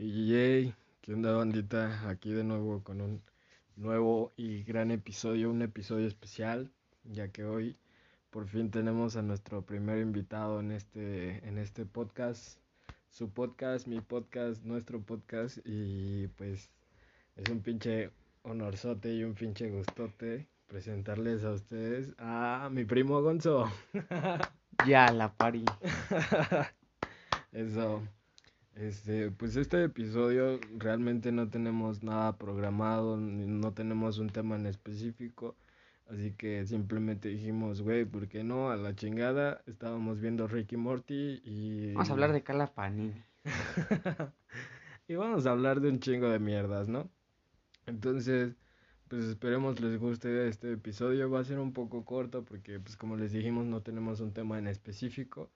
Y yay, ¿qué onda bandita? Aquí de nuevo con un nuevo y gran episodio, un episodio especial, ya que hoy por fin tenemos a nuestro primer invitado en este, en este podcast, su podcast, mi podcast, nuestro podcast, y pues es un pinche honorzote y un pinche gustote presentarles a ustedes a mi primo Gonzo. Ya, la pari. Eso. Este, pues este episodio realmente no tenemos nada programado, no tenemos un tema en específico, así que simplemente dijimos, güey, ¿por qué no? A la chingada, estábamos viendo Ricky Morty y... Vamos a hablar de Carla Panini. y vamos a hablar de un chingo de mierdas, ¿no? Entonces, pues esperemos les guste este episodio, va a ser un poco corto porque, pues como les dijimos, no tenemos un tema en específico.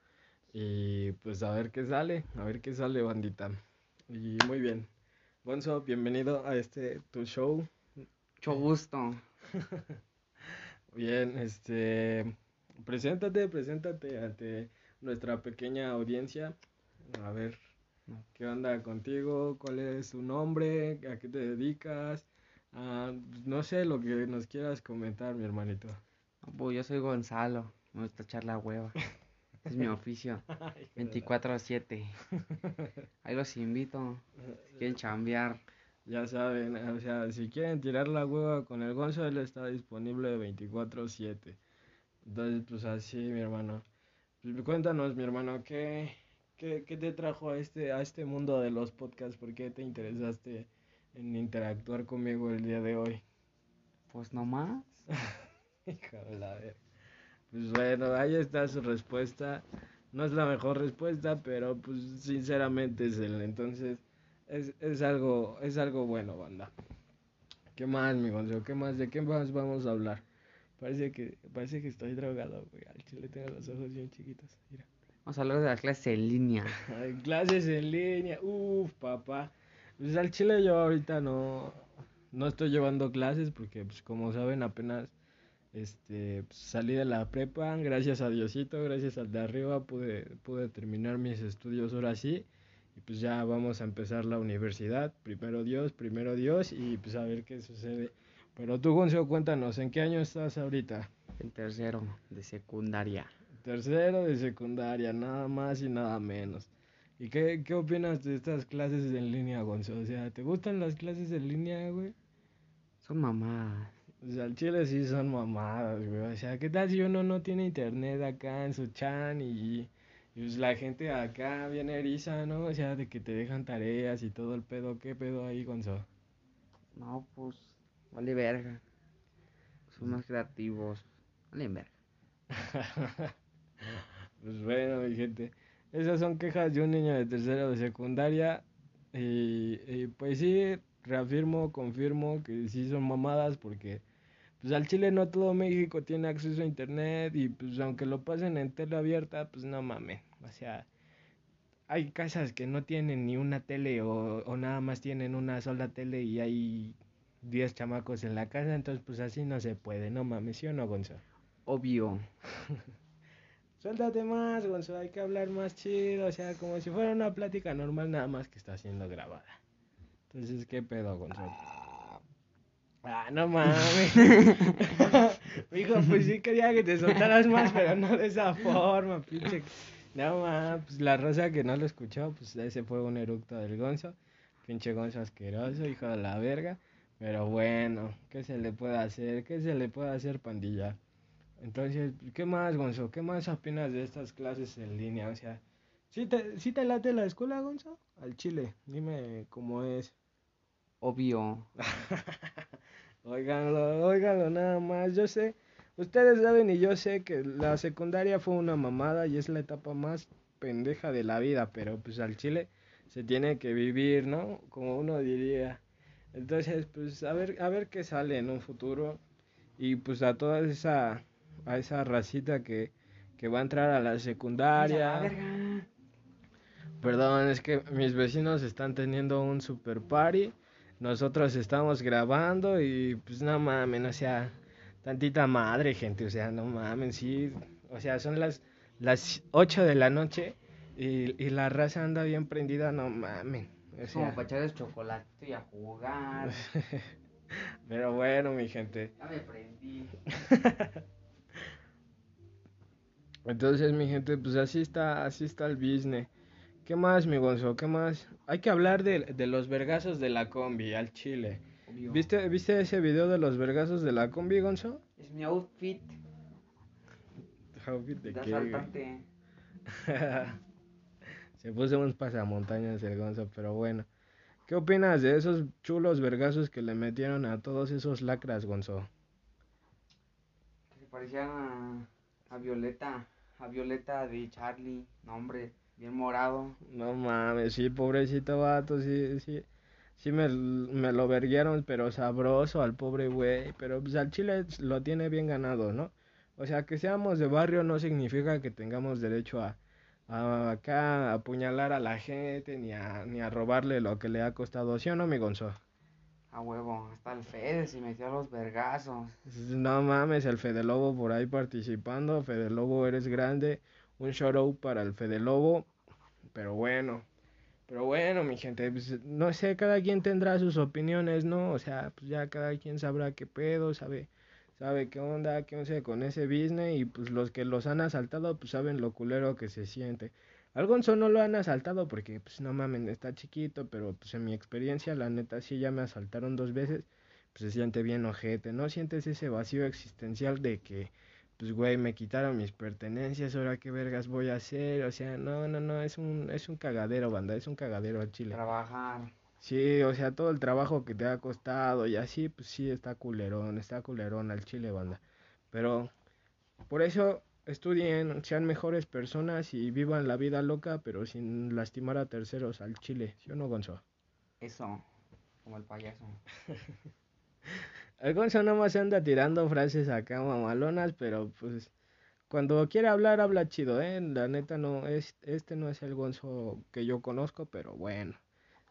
Y pues a ver qué sale, a ver qué sale, bandita. Y muy bien. Gonzo, bienvenido a este tu show. Mucho gusto. bien, este. Preséntate, preséntate ante nuestra pequeña audiencia. A ver, ¿qué onda contigo? ¿Cuál es tu nombre? ¿A qué te dedicas? Ah, no sé lo que nos quieras comentar, mi hermanito. Pues yo soy Gonzalo, me gusta echar la hueva. Es mi oficio. 24 a 7. Ahí los invito. Si quieren chambear. Ya saben, o sea, si quieren tirar la hueva con el Gonzo, él está disponible 24-7. Entonces, pues así, mi hermano. Pues, cuéntanos, mi hermano, ¿qué, qué, qué te trajo a este, a este mundo de los podcasts? ¿Por qué te interesaste en interactuar conmigo el día de hoy? Pues nomás. Hijo de la verga. Pues bueno, ahí está su respuesta. No es la mejor respuesta, pero pues sinceramente es él. Entonces, es, es algo, es algo bueno, banda. ¿Qué más, mi Gonzalo? ¿Qué más? ¿De qué más vamos a hablar? Parece que, parece que estoy drogado, güey. Al chile tengo los ojos bien chiquitos. Mira. Vamos a hablar de la clase en línea. clases en línea. Uf, papá. Pues al chile yo ahorita no, no estoy llevando clases porque, pues como saben, apenas este, pues, salí de la prepa, gracias a Diosito, gracias al de arriba pude, pude terminar mis estudios ahora sí. Y pues ya vamos a empezar la universidad. Primero Dios, primero Dios y pues a ver qué sucede. Pero tú, Gonzalo, cuéntanos, ¿en qué año estás ahorita? En tercero de secundaria. Tercero de secundaria, nada más y nada menos. ¿Y qué, qué opinas de estas clases en línea, Gonzalo? O sea, ¿te gustan las clases en línea, güey? Son mamadas. O sea, al chile sí son mamadas, güey. O sea, ¿qué tal si uno no tiene internet acá en su chan y, pues la gente acá viene eriza, ¿no? O sea, de que te dejan tareas y todo el pedo. ¿Qué pedo ahí, Gonzo? No, pues, vale verga. Son más creativos. Vale verga. pues bueno, mi gente. Esas son quejas de un niño de tercero de secundaria. Y, y pues sí, reafirmo, confirmo que sí son mamadas porque pues al Chile no todo México tiene acceso a internet y pues aunque lo pasen en tele abierta, pues no mames. O sea, hay casas que no tienen ni una tele o, o nada más tienen una sola tele y hay 10 chamacos en la casa, entonces pues así no se puede, no mames, ¿sí o no, Gonzalo? Obvio. Suéltate más, Gonzalo, hay que hablar más chido, o sea, como si fuera una plática normal, nada más que está siendo grabada. Entonces, ¿qué pedo, Gonzalo? Ah, no mames. Hijo, pues sí quería que te soltaras más, pero no de esa forma, pinche. No mames, pues la rosa que no lo escuchó, pues ese fue un eructo del Gonzo. Pinche Gonzo asqueroso, hijo de la verga. Pero bueno, ¿qué se le puede hacer? ¿Qué se le puede hacer, pandilla? Entonces, ¿qué más, Gonzo? ¿Qué más opinas de estas clases en línea? O sea, ¿sí te, ¿sí te late la escuela, Gonzo? Al chile, dime cómo es. Obvio. Óiganlo, óiganlo nada más. Yo sé, ustedes saben y yo sé que la secundaria fue una mamada y es la etapa más pendeja de la vida, pero pues al chile se tiene que vivir, ¿no? Como uno diría. Entonces, pues a ver, a ver qué sale en un futuro y pues a toda esa a esa racita que, que va a entrar a la secundaria. Perdón, es que mis vecinos están teniendo un super party nosotros estamos grabando y pues no mamen, o sea, tantita madre, gente, o sea, no mamen, sí, o sea, son las, las 8 de la noche y, y la raza anda bien prendida, no mamen, Es como para echarles chocolate y a jugar. Pero bueno, mi gente. Ya me prendí. Entonces, mi gente, pues así está, así está el business. ¿Qué más, mi Gonzo? ¿Qué más? Hay que hablar de, de los vergazos de la combi al chile. Obvio. ¿Viste, ¿Viste ese video de los vergazos de la combi, Gonzo? Es mi outfit Outfit de de qué, asaltante. Se puso unos pasamontañas el Gonzo, pero bueno. ¿Qué opinas de esos chulos vergazos que le metieron a todos esos lacras, Gonzo? Que se parecían a, a Violeta. A Violeta de Charlie. No, hombre, bien morado. No mames, sí, pobrecito vato, sí, sí. Sí me, me lo verguieron, pero sabroso al pobre güey. Pero pues al chile lo tiene bien ganado, ¿no? O sea, que seamos de barrio no significa que tengamos derecho a, a acá a apuñalar a la gente ni a, ni a robarle lo que le ha costado, ¿sí o no, mi Gonzo? A huevo, hasta el Fede se metió a los vergazos. No mames, el Fede Lobo por ahí participando. Fede Lobo, eres grande. Un shout out para el Fede Lobo. Pero bueno, pero bueno, mi gente, pues, no sé, cada quien tendrá sus opiniones, ¿no? O sea, pues ya cada quien sabrá qué pedo, sabe, sabe qué onda, qué onda con ese business. Y pues los que los han asaltado, pues saben lo culero que se siente. Al Gonzo no lo han asaltado porque, pues no mames, está chiquito, pero pues en mi experiencia, la neta, sí ya me asaltaron dos veces, pues se siente bien ojete, ¿no? Sientes ese vacío existencial de que, pues güey, me quitaron mis pertenencias, ahora qué vergas voy a hacer, o sea, no, no, no, es un, es un cagadero, banda, es un cagadero al chile. Trabajar. Sí, o sea, todo el trabajo que te ha costado y así, pues sí, está culerón, está culerón al chile, banda. Pero, por eso, estudien, sean mejores personas y vivan la vida loca, pero sin lastimar a terceros al chile, ¿sí o no, Gonzo? Eso. Como el payaso. El Gonzo nomás anda tirando frases acá mamalonas, pero pues cuando quiere hablar, habla chido, ¿eh? La neta no, es, este no es el Gonzo que yo conozco, pero bueno,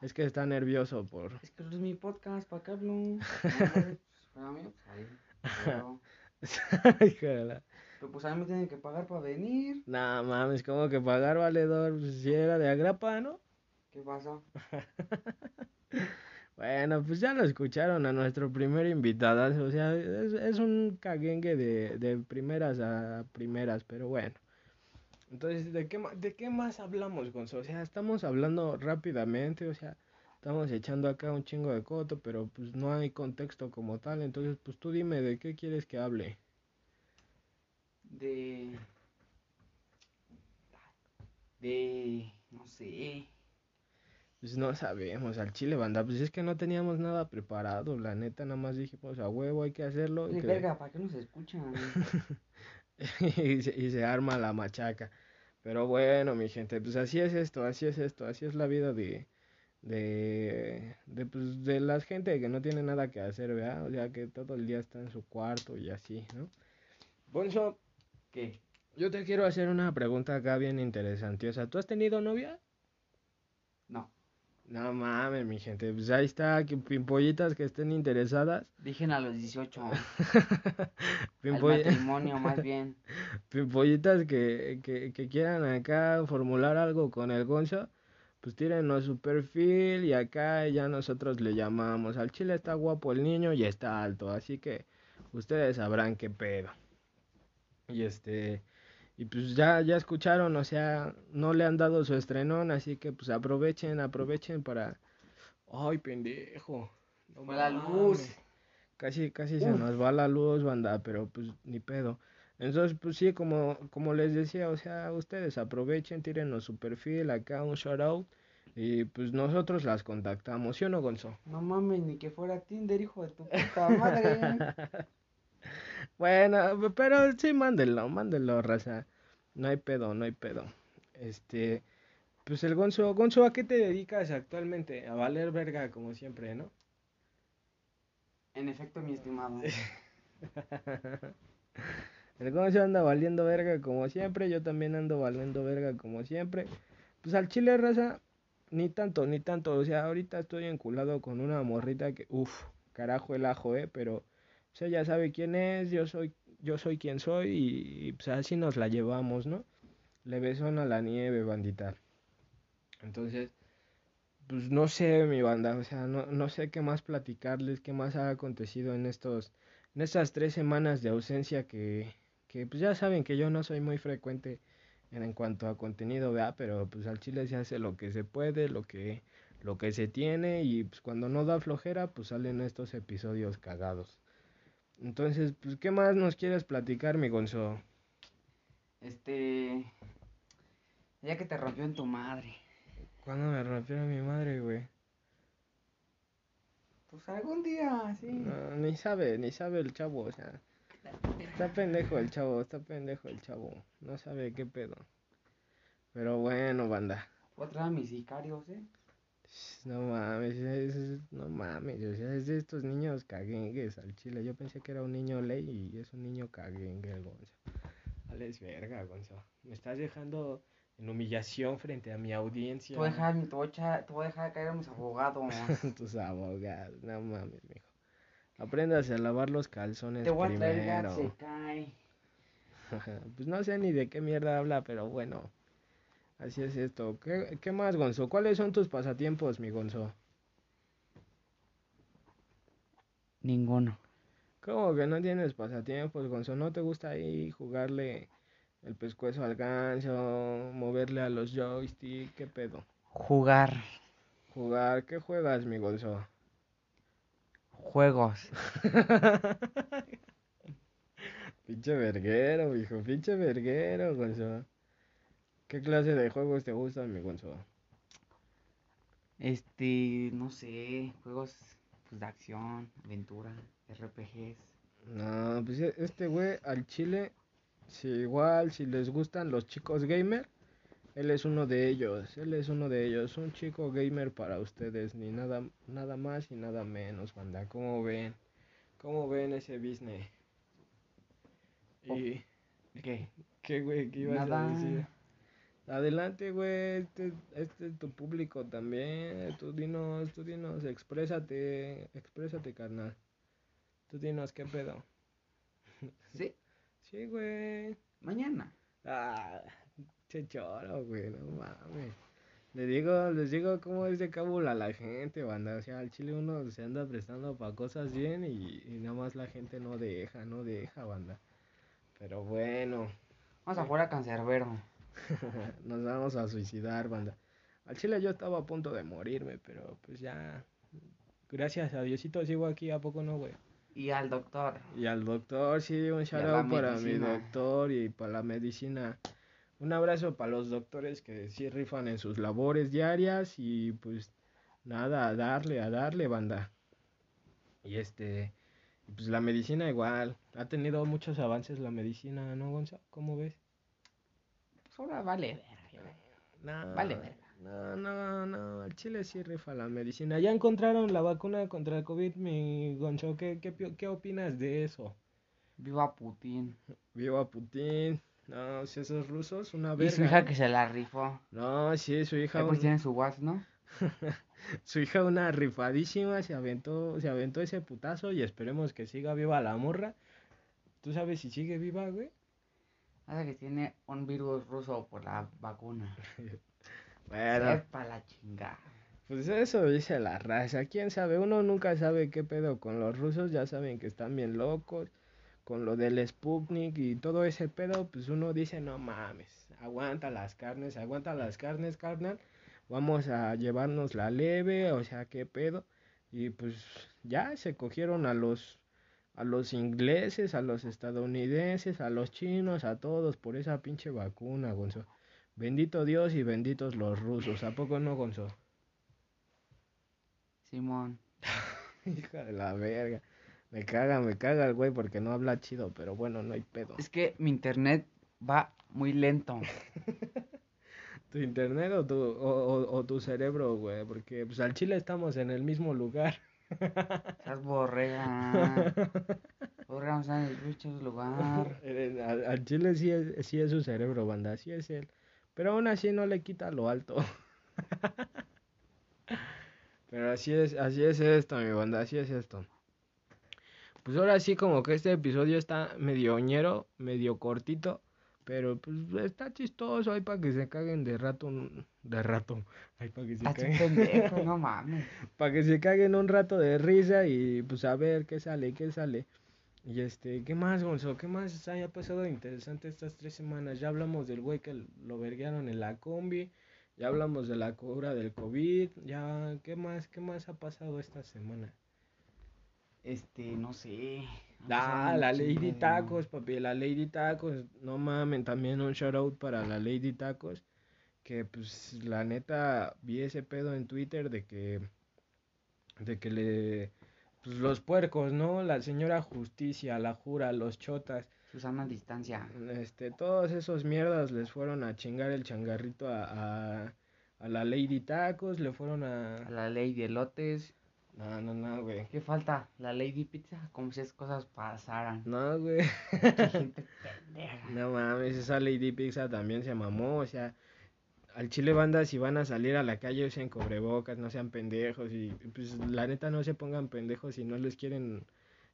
es que está nervioso por... Es que es mi podcast, ¿para qué hablo? Pues, para mí, pues ahí. Pero, pero, pues a mí me tienen que pagar para venir. Nah, mames, como que pagar valedor, pues, si era de agrapa, ¿no? ¿Qué pasa? Bueno, pues ya lo escucharon a nuestro primer invitado, o sea, es, es un caguengue de, de primeras a primeras, pero bueno. Entonces, ¿de qué, ¿de qué más hablamos, Gonzo? O sea, estamos hablando rápidamente, o sea, estamos echando acá un chingo de coto, pero pues no hay contexto como tal, entonces pues tú dime de qué quieres que hable. De. De. No sé. Pues no sabemos, al chile, banda, pues es que no teníamos nada preparado, la neta, nada más dijimos, a huevo, hay que hacerlo. y que- verga, ¿para qué nos escuchan? y, se, y se arma la machaca. Pero bueno, mi gente, pues así es esto, así es esto, así es la vida de, de, de, pues, de la gente que no tiene nada que hacer, ¿verdad? O sea, que todo el día está en su cuarto y así, ¿no? Bonzo, ¿Qué? yo te quiero hacer una pregunta acá bien interesante. O sea, ¿tú has tenido novia? No. No mames, mi gente, pues ahí está, que pimpollitas que estén interesadas. Dije a los 18. Al Pimpoll- matrimonio, más bien. Pimpollitas que, que, que quieran acá formular algo con el Gonzo, pues tírenos su perfil y acá ya nosotros le llamamos. Al chile está guapo el niño y está alto, así que ustedes sabrán qué pedo. Y este, y pues ya, ya escucharon, o sea, no le han dado su estrenón, así que pues aprovechen, aprovechen para... Ay, pendejo. no la luz. Casi, casi se nos va la luz, banda, pero pues ni pedo. Entonces, pues sí, como, como les decía, o sea, ustedes aprovechen, tírenos su perfil, acá un shout out, y pues nosotros las contactamos, ¿sí o no, Gonzo? No mames, ni que fuera Tinder, hijo de tu puta madre. Bueno, pero sí, mándenlo, mándenlo, raza. No hay pedo, no hay pedo. Este, pues el Gonzo, Gonzo, ¿a qué te dedicas actualmente? A valer verga, como siempre, ¿no? En efecto, mi estimado. El Gonzo anda valiendo verga como siempre, yo también ando valiendo verga como siempre. Pues al chile raza, ni tanto, ni tanto. O sea, ahorita estoy enculado con una morrita que, uff, carajo el ajo, eh, pero pues ella sabe quién es, yo soy, yo soy quien soy y, y, pues así nos la llevamos, ¿no? Le besón a la nieve, bandita. Entonces, pues no sé, mi banda, o sea, no, no sé qué más platicarles, qué más ha acontecido en estos, en estas tres semanas de ausencia que, que pues ya saben que yo no soy muy frecuente en, en cuanto a contenido, ¿verdad? Pero pues al chile se hace lo que se puede, lo que, lo que se tiene y pues cuando no da flojera, pues salen estos episodios cagados. Entonces, pues, ¿qué más nos quieres platicar, mi Gonzo? Este. Ya que te rompió en tu madre. ¿Cuándo me rompió mi madre, güey? Pues algún día, sí. No, ni sabe, ni sabe el chavo, o sea. Está pendejo el chavo, está pendejo el chavo. No sabe qué pedo. Pero bueno, banda. Otra de mis sicarios, ¿eh? No mames, es- es- no mames, o sea, es de estos niños caguengues al chile. Yo pensé que era un niño ley y es un niño caguengue el Gonzo. Verga, Gonzo. Me estás dejando en humillación frente a mi audiencia. Te voy a dejar, te voy a te voy a dejar caer a mis abogados. Tus abogados, no mames, mijo. Apréndase a lavar los calzones te voy a traer primero. se cae. pues no sé ni de qué mierda habla, pero bueno. Así es esto. ¿Qué, qué más, Gonzo? ¿Cuáles son tus pasatiempos, mi Gonzo? Ninguno. ¿Cómo que no tienes pasatiempos, Gonzo? ¿No te gusta ahí jugarle el pescuezo al ganso, moverle a los joysticks? ¿Qué pedo? Jugar Jugar, ¿qué juegas, mi Gonzo? juegos. Pinche verguero, hijo, pinche verguero, Gonzo. ¿Qué clase de juegos te gustan, mi Gonzo? Este, no sé, juegos pues, de acción, aventura, RPGs. No, pues e- este güey al chile, si igual, si les gustan los chicos gamer, él es uno de ellos, él es uno de ellos, un chico gamer para ustedes, ni nada, nada más y nada menos, banda, ¿cómo ven? ¿Cómo ven ese business? Oh, Y, ¿Qué? ¿qué güey, qué ibas Nada. a decir? Adelante, güey, este, este es tu público también, tú dinos, tú dinos, exprésate, exprésate, carnal. Tú dinos, ¿qué pedo? Sí, Sí, güey. mañana. Ah, che choro, güey, no mames. Les digo, les digo cómo es de cábula la gente, banda. O sea, al chile uno se anda prestando para cosas bien y, y nada más la gente no deja, no deja, banda. Pero bueno, Vamos a jugar a cancerbero. nos vamos a suicidar, banda. Al chile yo estaba a punto de morirme, pero pues ya, gracias a Diosito sigo aquí, ¿a poco no, güey? Y al doctor. Y al doctor, sí, un shout out para mi doctor y para la medicina. Un abrazo para los doctores que sí rifan en sus labores diarias y pues nada, a darle, a darle, banda. Y este, pues la medicina igual, ha tenido muchos avances la medicina, ¿no, Gonzalo? ¿Cómo ves? Ahora vale verga. No, Vale, verga. no, no, no, el Chile sí rifa la medicina. Ya encontraron la vacuna contra el COVID, mi Gonzo, ¿qué, qué, qué opinas de eso? Viva Putin. Viva Putin. No, si esos rusos, una Y verga. su hija que se la rifó. No, sí, su hija, pues un- tiene su WhatsApp, ¿no? su hija una rifadísima, se aventó, se aventó ese putazo y esperemos que siga viva la morra. ¿Tú sabes si sigue viva, güey? Hace que tiene un virus ruso por la vacuna. Bueno, para la chingada. pues eso dice la raza. ¿Quién sabe? Uno nunca sabe qué pedo con los rusos, ya saben que están bien locos. Con lo del Sputnik y todo ese pedo, pues uno dice, no mames, aguanta las carnes, aguanta las carnes, carnal. Vamos a llevarnos la leve, o sea, qué pedo. Y pues ya se cogieron a los a los ingleses, a los estadounidenses, a los chinos, a todos por esa pinche vacuna, Gonzo. Bendito Dios y benditos los rusos, ¿a poco no, Gonzo? Simón. Hija de la verga. Me caga, me caga el güey porque no habla chido, pero bueno, no hay pedo. Es que mi internet va muy lento. ¿Tu internet o tu, o, o- o tu cerebro, güey? Porque pues al chile estamos en el mismo lugar. Estás borrega. Borrega no en el lugar. Eh, Al, al chile sí es, sí es su cerebro, banda, sí es él. Pero aún así no le quita lo alto. Pero así es, así es esto, mi banda, así es esto. Pues ahora sí como que este episodio está medio ñero, medio cortito. Pero pues está chistoso, hay para que se caguen de rato, de rato, hay para que se caguen. pendejo, no mames. para que se caguen un rato de risa y pues a ver qué sale, qué sale. Y este, ¿qué más, Gonzo? ¿Qué más haya pasado de interesante estas tres semanas? Ya hablamos del güey que lo verguearon en la combi, ya hablamos de la cura del COVID, ya, ¿qué más, qué más ha pasado esta semana? Este, no sé. Ah, la Lady Tacos, papi, la Lady Tacos, no mamen, también un shout out para la Lady Tacos, que pues la neta vi ese pedo en Twitter de que, de que le, pues los puercos, ¿no? La señora Justicia, la Jura, los chotas, Susana Distancia. este, todos esos mierdas les fueron a chingar el changarrito a, a, a la Lady Tacos, le fueron A a... la Lady Elotes. No, no, no, güey. ¿Qué falta? La Lady Pizza. Como si esas cosas pasaran. No, güey. Qué gente pendeja. No mames, esa Lady Pizza también se mamó, o sea, al chile banda si van a salir a la calle usen cobrebocas, no sean pendejos y pues la neta no se pongan pendejos si no les quieren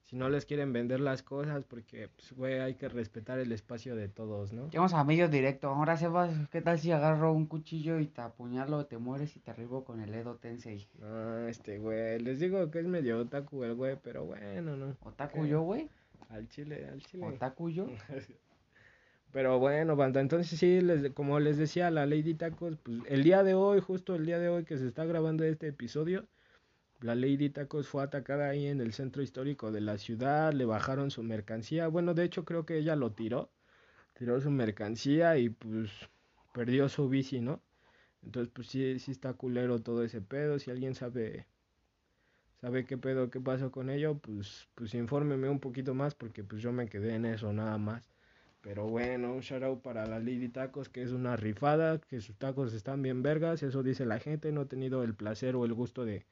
si no les quieren vender las cosas porque pues güey, hay que respetar el espacio de todos, ¿no? Llegamos a medio directo. Ahora, Sebas, ¿qué tal si agarro un cuchillo y te apuñalo, te mueres y te arribo con el Edo Tensei? No, este güey, les digo que es medio otaku el güey, pero bueno, no. ¿Otaku ¿Qué? yo, güey? Al chile, al chile. ¿Otaku yo? Pero bueno, banda, entonces sí, les, como les decía, la Lady Tacos, pues el día de hoy, justo el día de hoy que se está grabando este episodio, la Lady Tacos fue atacada ahí en el centro histórico de la ciudad, le bajaron su mercancía, bueno, de hecho creo que ella lo tiró, tiró su mercancía y pues perdió su bici, ¿no? Entonces pues sí, sí está culero todo ese pedo, si alguien sabe, sabe qué pedo, qué pasó con ello, pues, pues infórmeme un poquito más porque pues yo me quedé en eso nada más. Pero bueno, un shout out para la Lady Tacos, que es una rifada, que sus tacos están bien vergas, eso dice la gente. No he tenido el placer o el gusto de,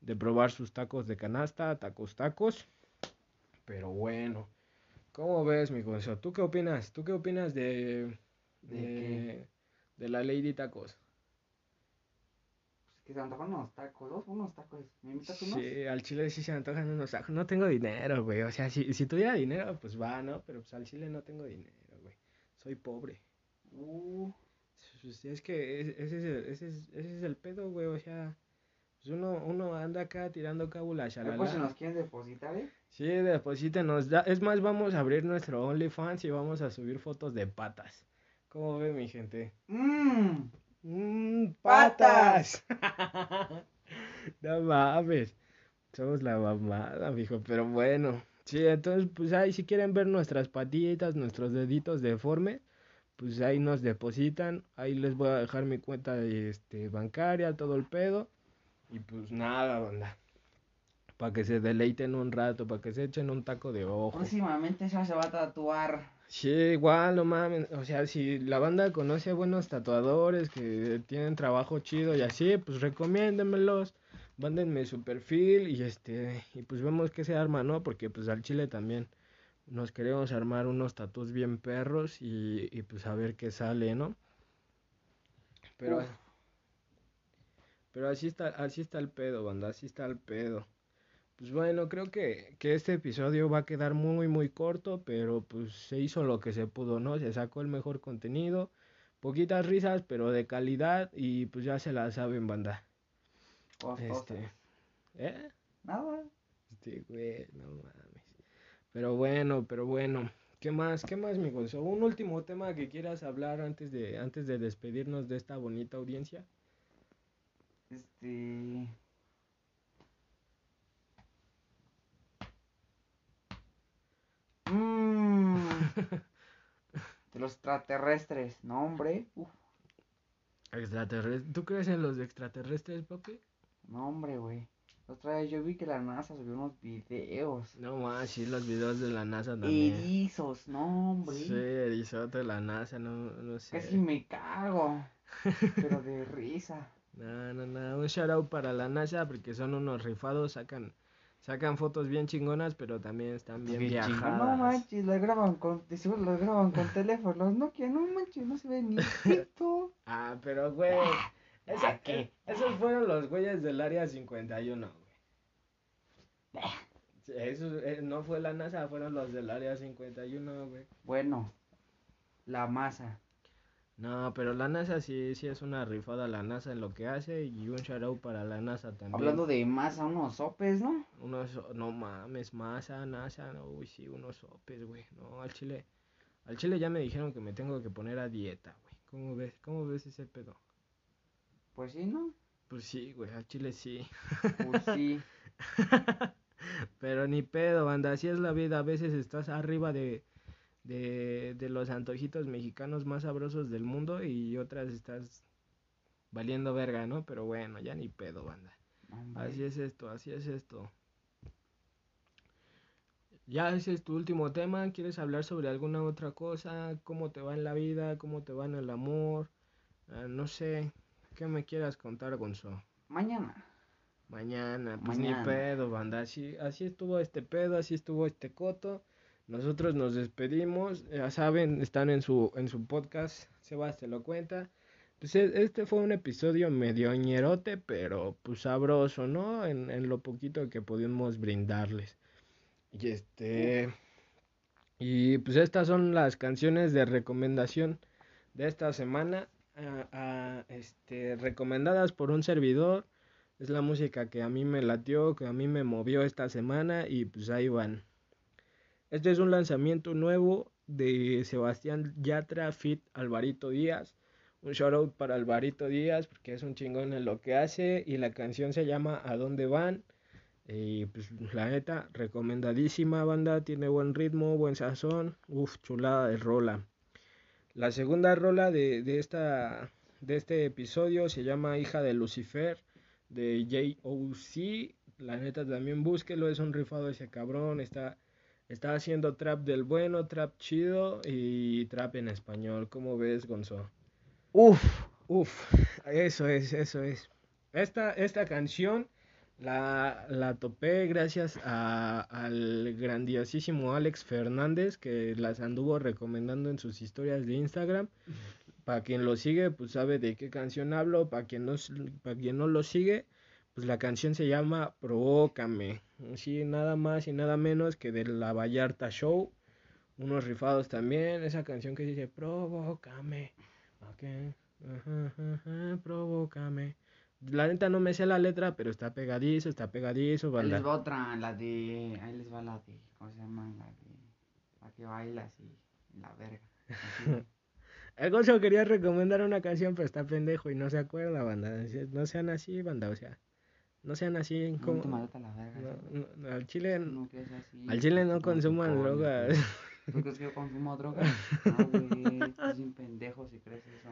de probar sus tacos de canasta, tacos tacos. Pero bueno, ¿cómo ves, mi Gonzo? ¿Tú qué opinas? ¿Tú qué opinas de, ¿De de, de la Lady Tacos? Pues que se antojan unos tacos, dos, unos tacos. ¿Me invitas unos? Sí, al chile sí se antojan unos tacos. No tengo dinero, güey. O sea, si, si tuviera dinero, pues va, ¿no? Pero pues al chile no tengo dinero, güey. Soy pobre. Uh, Pues es que es- ese es el, ese es, ese es el pedo, güey, o sea, pues uno, uno anda acá tirando cábula, ahí por si nos shalala. quieren depositar, ¿eh? Sí, deposítenos, da, es más, vamos a abrir nuestro OnlyFans y vamos a subir fotos de patas. ¿Cómo ve mi gente? Mmm, ¡Mmm, ¡Patas! patas! no mames, somos la mamada, mijo, pero bueno. Sí, entonces, pues ahí si quieren ver nuestras patitas, nuestros deditos deformes, pues ahí nos depositan, ahí les voy a dejar mi cuenta de, este, bancaria, todo el pedo, y pues nada, banda, para que se deleiten un rato, para que se echen un taco de ojo. próximamente esa se va a tatuar. Sí, igual, no mames, o sea, si la banda conoce a buenos tatuadores que tienen trabajo chido y así, pues recomiéndenmelos, mándenme su perfil y este, y pues vemos qué se arma, ¿no? Porque pues al chile también nos queremos armar unos tatus bien perros y, y pues a ver qué sale, ¿no? Pero, Uf. Pero así está, así está el pedo, banda, así está el pedo. Pues bueno, creo que, que este episodio va a quedar muy, muy corto, pero pues se hizo lo que se pudo, ¿no? Se sacó el mejor contenido, poquitas risas, pero de calidad y pues ya se la saben, banda. Costosa. Este, ¿eh? Nada. Este, güey, no mames. Pero bueno, pero bueno. ¿Qué más? ¿Qué más, mi Gonzo? ¿Un último tema que quieras hablar antes de, antes de despedirnos de esta bonita audiencia? Este. Mmm. De los extraterrestres, no, hombre. Uf, Extraterrestres. ¿Tú crees en los extraterrestres, papi? no, hombre, güey. Otra vez yo vi que la NASA subió unos videos. No más, sí, los videos de la NASA también. Erizos, no, hombre. Sí, erizote, la NASA, no, no sé. Casi me cago. Pero de risa. No, no, no, un shout out para la NASA porque son unos rifados, sacan, sacan fotos bien chingonas, pero también están bien, Bien chingón, viajadas. No manches, las graban con, las graban con teléfonos Nokia, no manches, no se ve ni pito. Ah, pero güey, esa- ¿a qué? esos fueron los güeyes del área 51, güey. Sí, Eso eh, no fue la NASA, fueron los del área 51, güey. Bueno, la masa. No, pero la NASA sí, sí es una rifada la NASA en lo que hace y un shout para la NASA también. Hablando de masa, unos sopes, ¿no? Unos, no mames, masa, NASA, no, uy, sí, unos sopes, güey. No, al chile, al chile ya me dijeron que me tengo que poner a dieta, güey. ¿Cómo ves? ¿Cómo ves ese pedo? Pues sí, ¿no? Pues sí, güey, al chile sí. Pues sí. Pero ni pedo, banda, así es la vida. A veces estás arriba de, de, de los antojitos mexicanos más sabrosos del mundo y otras estás valiendo verga, ¿no? Pero bueno, ya ni pedo, banda. Hombre. Así es esto, así es esto. Ya ese es tu último tema. ¿Quieres hablar sobre alguna otra cosa? ¿Cómo te va en la vida? ¿Cómo te va en el amor? Ah, no sé. ¿Qué me quieras contar, Gonzo? Mañana. Mañana, pues Mañana. ni pedo, banda. Así, así estuvo este pedo, así estuvo este coto. Nosotros nos despedimos. Ya saben, están en su, en su podcast. Sebas te lo cuenta. Pues e- este fue un episodio medio ñerote, pero pues sabroso, ¿no? En, en lo poquito que pudimos brindarles. Y este. Y pues estas son las canciones de recomendación de esta semana. ah, este, recomendadas por un servidor. Es la música que a mí me latió, que a mí me movió esta semana y pues ahí van. Este es un lanzamiento nuevo de Sebastián Yatra Fit Alvarito Díaz. Un shout out para Alvarito Díaz porque es un chingón en lo que hace y la canción se llama ¿A dónde van? Y pues la neta, recomendadísima banda, tiene buen ritmo, buen sazón, uf, chulada de rola. La segunda rola de, de, esta, de este episodio se llama Hija de Lucifer de J.O.C. La neta también búsquelo, es un rifado ese cabrón, está, está haciendo trap del bueno, trap chido y trap en español. ¿Cómo ves, Gonzo? Uf. Uf, eso es, eso es. Esta, esta canción la, la topé gracias a, al grandiosísimo Alex Fernández que las anduvo recomendando en sus historias de Instagram. Para quien lo sigue, pues sabe de qué canción hablo. Para quien no, para quien no lo sigue, pues la canción se llama Provócame. Sí, nada más y nada menos que de la Vallarta Show. Unos rifados también. Esa canción que dice Provócame. Ok. Ajá, ajá, provócame. La neta no me sé la letra, pero está pegadizo, está pegadizo, Ahí banda. les va otra, la de. Ahí les va la de. ¿Cómo se llama? La de. La que baila así. La verga. Así. El quería recomendar una canción, pero está pendejo y no se acuerda, banda. No sean así, banda, o sea, no sean así No como... te maleta la verga. no, no, al chile, No, que es así. al chile no consuman drogas. ¿Tú crees que yo consumo drogas? No, güey. Estás bien pendejo si crees eso.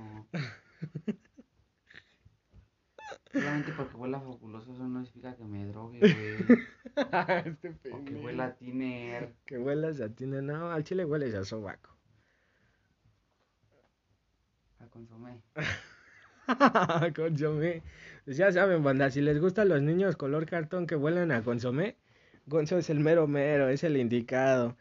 Solamente porque huela fabuloso, eso no significa que me drogue, güey. este O que pendejo. huela a tiner. Que huelas a ti, no, al chile hueles a sobaco. A consomé. consomé. Pues ya saben, banda, si les gustan los niños color cartón que huelen a consomé, Gonzo es el mero mero, es el indicado.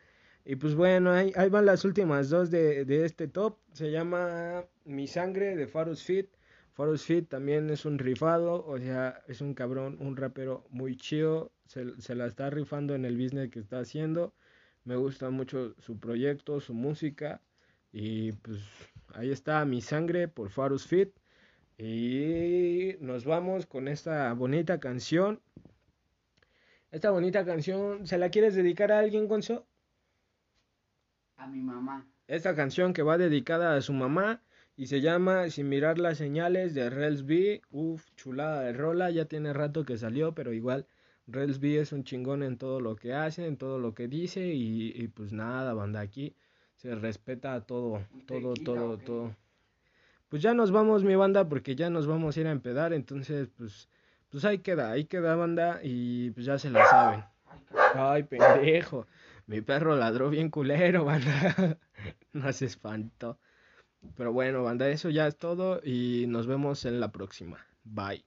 Y pues bueno, ahí, ahí van las últimas dos de, de este top. Se llama Mi Sangre de Farus Fit. Farus Fit también es un rifado, o sea, es un cabrón, un rapero muy chido. Se, se la está rifando en el business que está haciendo. Me gusta mucho su proyecto, su música. Y pues ahí está Mi Sangre por Farus Fit. Y nos vamos con esta bonita canción. Esta bonita canción, ¿se la quieres dedicar a alguien, Gonzo? A mi mamá. Esta canción que va dedicada a su mamá y se llama Sin mirar las señales de Rels B. Uf, chulada de rola, ya tiene rato que salió, pero igual Rels B es un chingón en todo lo que hace, en todo lo que dice y, y pues nada, banda, aquí se respeta todo, ¿Un todo, tequila todo, todo. Pues ya nos vamos, mi banda, porque ya nos vamos a ir a empedar, entonces pues, pues ahí queda, ahí queda, banda, y pues ya se la saben. Ay, pendejo. Mi perro ladró bien culero, banda. No se espantó. Pero bueno, banda, eso ya es todo y nos vemos en la próxima. Bye.